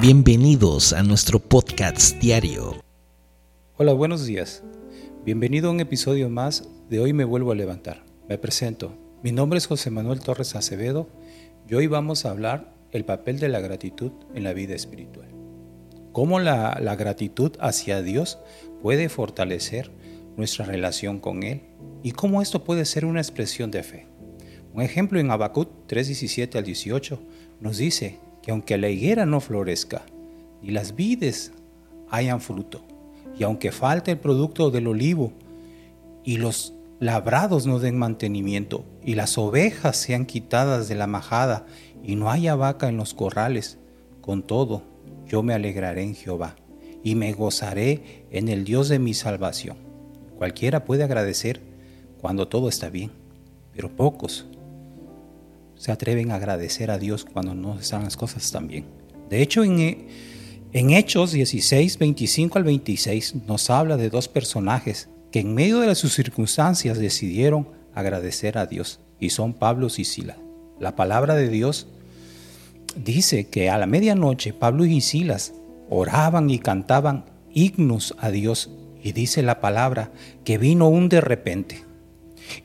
Bienvenidos a nuestro podcast diario. Hola, buenos días. Bienvenido a un episodio más de Hoy me vuelvo a levantar. Me presento. Mi nombre es José Manuel Torres Acevedo y hoy vamos a hablar el papel de la gratitud en la vida espiritual. Cómo la, gratitud hacia Dios puede fortalecer nuestra relación con Él y cómo esto puede ser una expresión de fe. Un ejemplo en Habacuc 3:17 al 18 nos dice que aunque la higuera no florezca, ni las vides hayan fruto, y aunque falte el producto del olivo, y los labrados no den mantenimiento, y las ovejas sean quitadas de la majada, y no haya vaca en los corrales, con todo yo me alegraré en Jehová, y me gozaré en el Dios de mi salvación. Cualquiera puede agradecer cuando todo está bien, pero pocos se atreven a agradecer a Dios cuando no están las cosas tan bien. De hecho, en, en Hechos 16, 25 al 26 nos habla de dos personajes que en medio de sus circunstancias decidieron agradecer a Dios y son Pablo y Silas. La palabra de Dios dice que a la medianoche Pablo y Silas oraban y cantaban himnos a Dios y dice la palabra que vino un de repente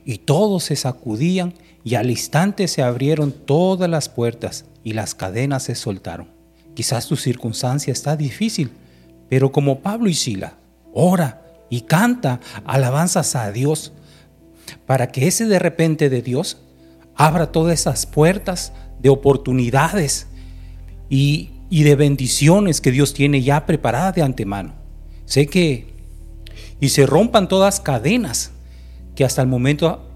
y todos se sacudían y al instante se abrieron todas las puertas y las cadenas se soltaron. Quizás tu circunstancia está difícil, pero como Pablo y Sila, ora y canta alabanzas a Dios para que ese de repente de Dios abra todas esas puertas de oportunidades y, de bendiciones que Dios tiene ya preparadas de antemano. Sé que y se rompan todas cadenas que hasta el momento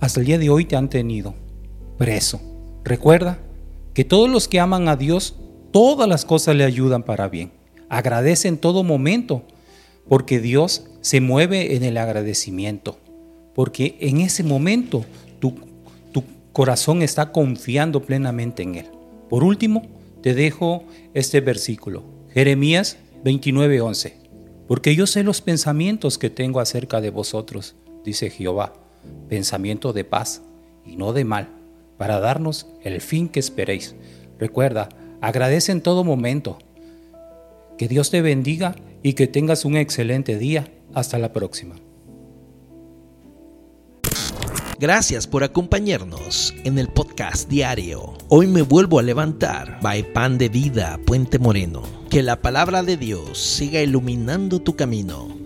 hasta el día de hoy te han tenido preso. Recuerda que todos los que aman a Dios, todas las cosas le ayudan para bien. Agradece en todo momento, porque Dios se mueve en el agradecimiento, porque en ese momento tu, corazón está confiando plenamente en Él. Por último, te dejo este versículo, Jeremías 29:11, porque yo sé los pensamientos que tengo acerca de vosotros, dice Jehová pensamiento de paz y no de mal, para darnos el fin que esperéis. Recuerda, agradece en todo momento. Que Dios te bendiga y que tengas un excelente día. Hasta la próxima. Gracias por acompañarnos en el podcast diario. Hoy me vuelvo a levantar. By Pan de Vida, Puente Moreno. Que la palabra de Dios siga iluminando tu camino